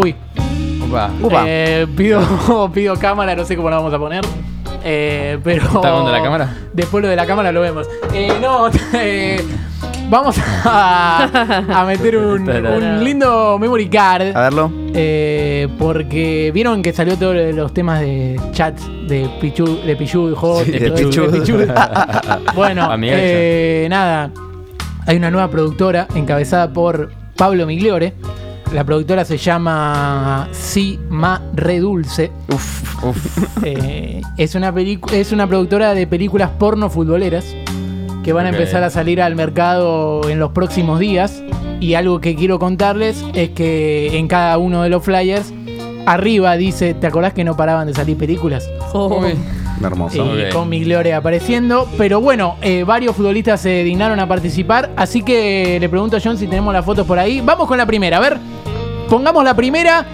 Uy, Opa. Upa. eh, pido, pido cámara, no sé cómo la vamos a poner. Eh, pero. ¿Está con de la cámara? Después lo de la cámara lo vemos. Eh, no, eh, vamos a, a meter un, un lindo memory card. A verlo. Eh, porque vieron que salió todos los temas de chats de Pichu, de Pichu, Hot, Sí, de de todo- de Pichu. Pichu. bueno, eh, nada. Hay una nueva productora encabezada por Pablo Migliore. La productora se llama Si Ma Redulce. Uf. Uf. Eh, es, una es una productora de películas porno futboleras que van a empezar a salir al mercado en los próximos días. Y algo que quiero contarles es que en cada uno de los flyers, arriba dice, ¿te acordás que no paraban de salir películas? Uy. Hermoso. Y Ok. con Migliore apareciendo. Pero bueno, eh, varios futbolistas se dignaron a participar. Así que le pregunto a John si tenemos las fotos por ahí. Vamos con la primera. A ver, pongamos la primera.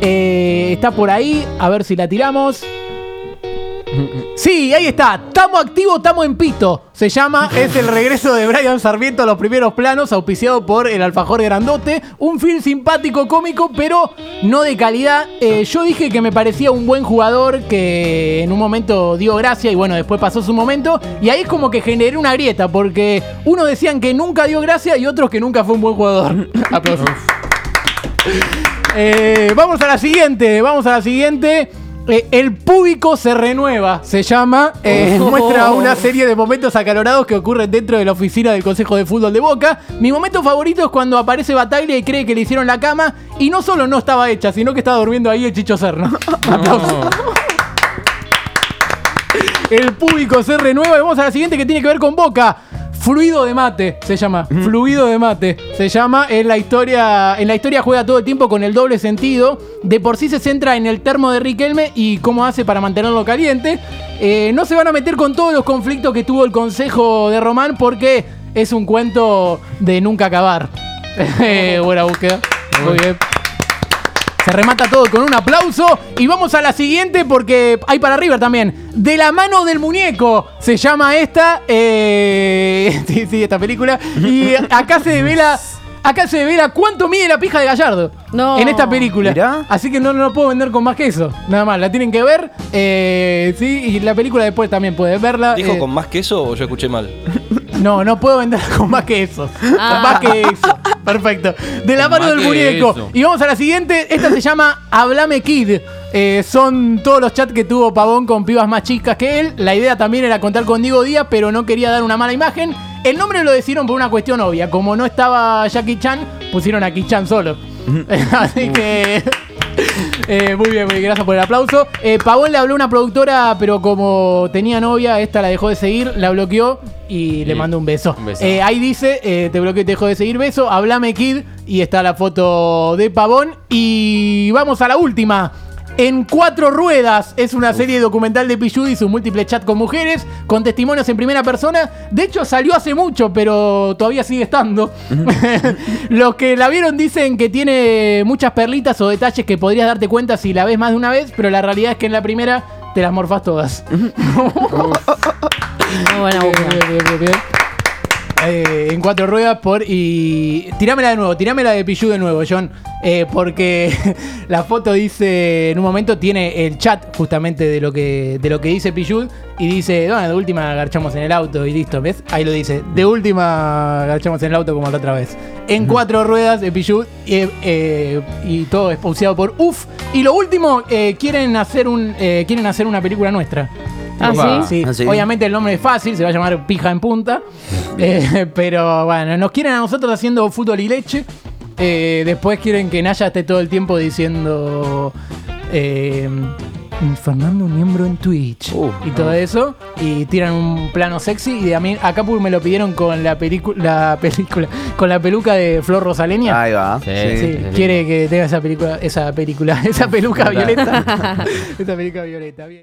Eh, está por ahí. A ver si la tiramos. Sí, ahí está. Estamos activos, estamos en pito. Se llama, es el regreso de Brian Sarmiento a los primeros planos, auspiciado por el Alfajor Grandote. Un film simpático, cómico, pero no de calidad. Eh, yo dije que me parecía un buen jugador que en un momento dio gracia y bueno, después pasó su momento. Y ahí es como que generé una grieta, porque unos decían que nunca dio gracia y otros que nunca fue un buen jugador. Aplausos. Eh, vamos a la siguiente, vamos a la siguiente. Eh, el público se renueva, se llama. Eh, Oh. Muestra una serie de momentos acalorados que ocurren dentro de la oficina del Consejo de Fútbol de Boca. Mi momento favorito es cuando aparece Bataglia y cree que le hicieron la cama. Y no solo no estaba hecha, sino que estaba durmiendo ahí el Chicho Serna. Aplausos. El público se renueva y vamos a la siguiente que tiene que ver con Boca. Fluido de mate se llama. Fluido de mate se llama. En la historia. En la historia juega todo el tiempo con el doble sentido. De por sí se centra en el termo de Riquelme y cómo hace para mantenerlo caliente. Eh, no se van a meter con todos los conflictos que tuvo el consejo de Román porque es un cuento de nunca acabar. Eh, Buena búsqueda. Muy bien. Se remata todo con un aplauso. Y vamos a la siguiente porque hay para River también. De la mano del muñeco se llama esta. eh, sí, sí, esta película. Y acá se devela. Acá se devela cuánto mide la pija de Gallardo. No. En esta película. Mirá. Así que no, no lo puedo vender con más que eso. Nada más. La tienen que ver. eh, sí, y la película después también puedes verla. ¿Dijo eh, con más queso o yo escuché mal? no, no puedo vender con más que eso. Ah. Con más que eso. Perfecto. De la mano del muñeco. eso. Y vamos a la siguiente. Esta se llama Hablame Kid. Eh, son todos los chats que tuvo Pavón con pibas más chicas que él. La idea también era contar con Diego Díaz, pero no quería dar una mala imagen. El nombre lo decidieron por una cuestión obvia. Como no estaba Jackie Chan, pusieron a Ki-Chan solo. Así que. Eh, muy bien, muy bien, gracias por el aplauso. Eh, Pavón le habló a una productora, pero como tenía novia, esta la dejó de seguir, la bloqueó y le mandó un beso. un beso. Eh, ahí dice, eh, te bloqueó y te dejó de seguir, beso, hablame Kid, y está la foto de Pavón. Y vamos a la última. En cuatro ruedas es una serie documental de Pichu y su múltiple chat con mujeres, con testimonios en primera persona. De hecho, salió hace mucho, pero todavía sigue estando. Los que la vieron dicen que tiene muchas perlitas o detalles que podrías darte cuenta si la ves más de una vez, pero la realidad es que en la primera te las morfás todas. Muy buena Bien, búsqueda. bien, bien, bien, bien. Eh, en cuatro ruedas por y tirámela de nuevo, tirámela de Pichu de nuevo, John, Eh, porque la foto dice en un momento tiene el chat justamente de lo que de lo que dice Pichu y dice, bueno, de última garchamos en el auto y listo, ¿ves? Ahí lo dice, de última garchamos en el auto como la otra vez. En cuatro ruedas de Pichu eh, eh, y todo expulsado por UF y lo último eh, quieren hacer un eh, quieren hacer una película nuestra. ¿Ah, sí? Sí, Ah, sí. obviamente el nombre es fácil, se va a llamar Pija en Punta. Eh, pero bueno, nos quieren a nosotros haciendo fútbol y leche. Eh, después quieren que Naya esté todo el tiempo diciendo. eh, Fernando un miembro en Twitch Uh, y todo eso y tiran un plano sexy y a mí acá pues, me lo pidieron con la película la película con la peluca de Flor Rosaleña Ahí va. Sí, Sí, sí, sí. quiere que tenga esa película esa película esa peluca violeta esa peluca violeta bien